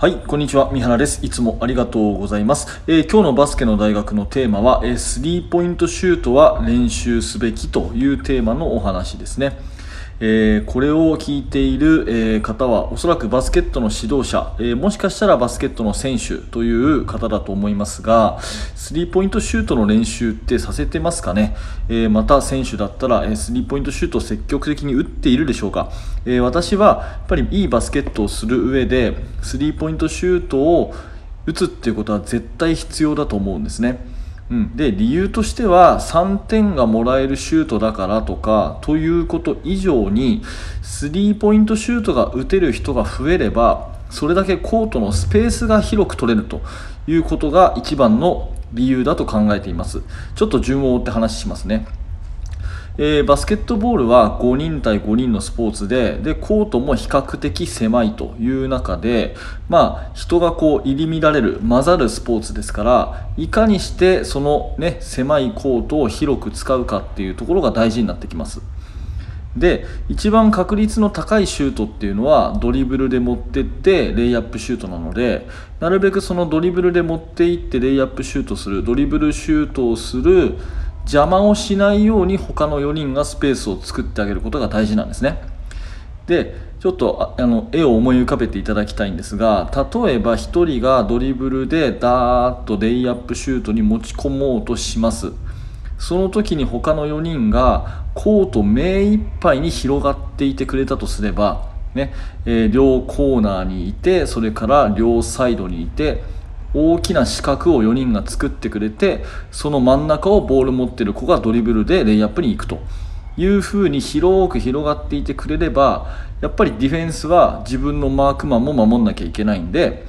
はい、こんにちは。三原です。いつもありがとうございます。えー、今日のバスケの大学のテーマは、えー、スリーポイントシュートは練習すべきというテーマのお話ですね。えー、これを聞いている、えー、方はおそらくバスケットの指導者、えー、もしかしたらバスケットの選手という方だと思いますがスリーポイントシュートの練習ってさせてますかね、えまた選手だったら、えスリーポイントシュートを積極的に打っているでしょうか、え私はやっぱりいいバスケットをする上でスリーポイントシュートを打つっていうことは絶対必要だと思うんですね。うん、で理由としては3点がもらえるシュートだからとかということ以上にスリーポイントシュートが打てる人が増えればそれだけコートのスペースが広く取れるということが一番の理由だと考えています。ちょっと順を追って話しますね。えー、バスケットボールは5人対5人のスポーツででコートも比較的狭いという中で、まあ、人がこう入り乱れる混ざるスポーツですからいかにしてその、ね、狭いコートを広く使うかっていうところが大事になってきます。で一番確率の高いシュートっていうのはドリブルで持ってってレイアップシュートなのでなるべくそのドリブルで持っていってレイアップシュートするドリブルシュートをする邪魔をしないように他の4人がスペースを作ってあげることが大事なんですね。でちょっとあの絵を思い浮かべていただきたいんですが例えば1人がドリブルでダーッとレイアップシュートに持ち込もうとします。その時に他の4人がコート目いっぱいに広がっていてくれたとすれば、ねえー、両コーナーにいてそれから両サイドにいて大きな四角を4人が作ってくれてその真ん中をボール持ってる子がドリブルでレイアップに行くというふうに広く広がっていてくれればやっぱりディフェンスは自分のマークマンも守んなきゃいけないんで、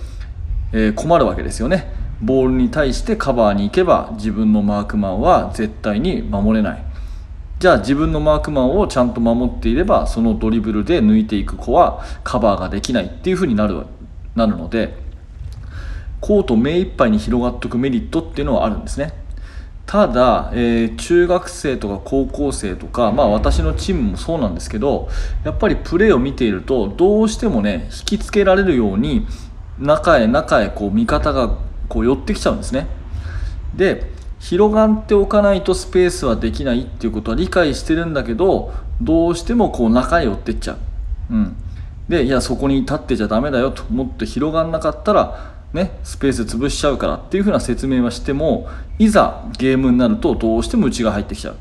えー、困るわけですよね。ボールに対してカバーに行けば自分のマークマンは絶対に守れない。じゃあ自分のマークマンをちゃんと守っていればそのドリブルで抜いていく子はカバーができないっていうふうになるなるのでコート目いっぱいに広がっておくメリットっていうのはあるんですね。ただ、えー、中学生とか高校生とか、まあ、私のチームもそうなんですけどやっぱりプレーを見ているとどうしてもね引きつけられるように中へ中へこう味方がこう寄ってきちゃうんですね。で広がっておかないとスペースはできないっていうことは理解してるんだけどどうしてもこう中へ寄ってっちゃう、うん、でいやそこに立ってちゃダメだよともっと広がんなかったらね、スペース潰しちゃうからっていう風な説明はしてもいざゲームになるとどうしても内が入ってきちゃう。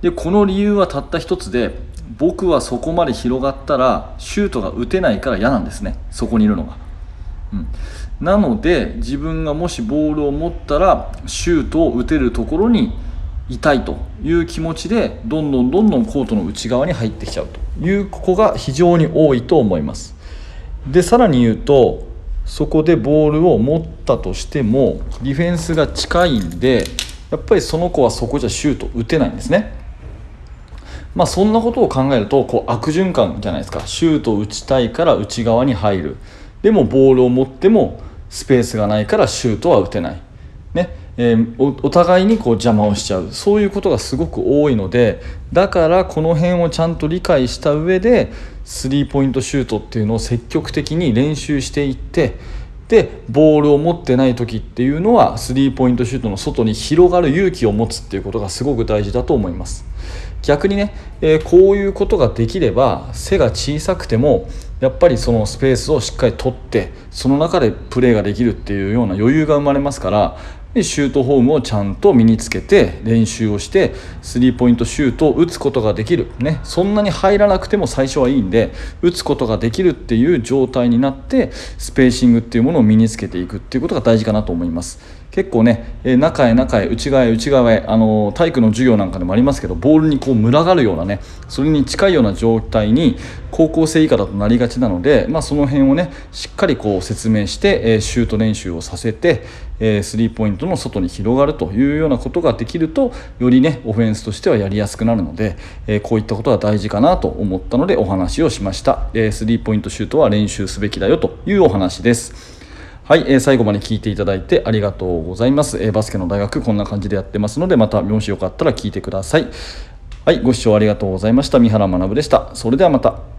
でこの理由はたった一つで僕はそこまで広がったらシュートが打てないから嫌なんですね。そこにいるのが、うん、なので自分がもしボールを持ったらシュートを打てるところにいたいという気持ちでどんどんどんどんコートの内側に入ってきちゃうという子が非常に多いと思います。でさらに言うとそこでボールを持ったとしてもディフェンスが近いんでやっぱりその子はそこじゃシュート打てないんですね。まあそんなことを考えるとこう悪循環じゃないですか。シュートを打ちたいから内側に入る。でもボールを持ってもスペースがないからシュートは打てない、ね。えー、お互いにこう邪魔をしちゃう。そういうことがすごく多いのでだからこの辺をちゃんと理解した上でスリーポイントシュートっていうのを積極的に練習していってでボールを持ってない時っていうのはスリーポイントシュートの外に広がる勇気を持つっていうことがすごく大事だと思います。逆にね、えー、こういうことができれば背が小さくてもやっぱりそのスペースをしっかり取ってその中でプレーができるっていうような余裕が生まれますからでシュートフォームをちゃんと身につけて練習をしてスリーポイントシュートを打つことができる、ね、そんなに入らなくても最初はいいんで打つことができるっていう状態になってスペーシングっていうものを身につけていくっていうことが大事かなと思います。結構ね中へ中へ内側へ内側へあの体育の授業なんかでもありますけどボールにこう群がるようなねそれに近いような状態に高校生以下だとなりがちなので、まあ、その辺をねしっかりこう説明して、えシュート練習をさせて、えスリーポイントの外に広がるというようなことができるとよりねオフェンスとしてはやりやすくなるので、えこういったことが大事かなと思ったのでお話をしました、えスリーポイントシュートは練習すべきだよというお話です。はい、えー、最後まで聞いていただいてありがとうございます、えー、バスケの大学こんな感じでやってますのでまたもしよかったら聞いてください。はいご視聴ありがとうございました。三原学でした。それではまた。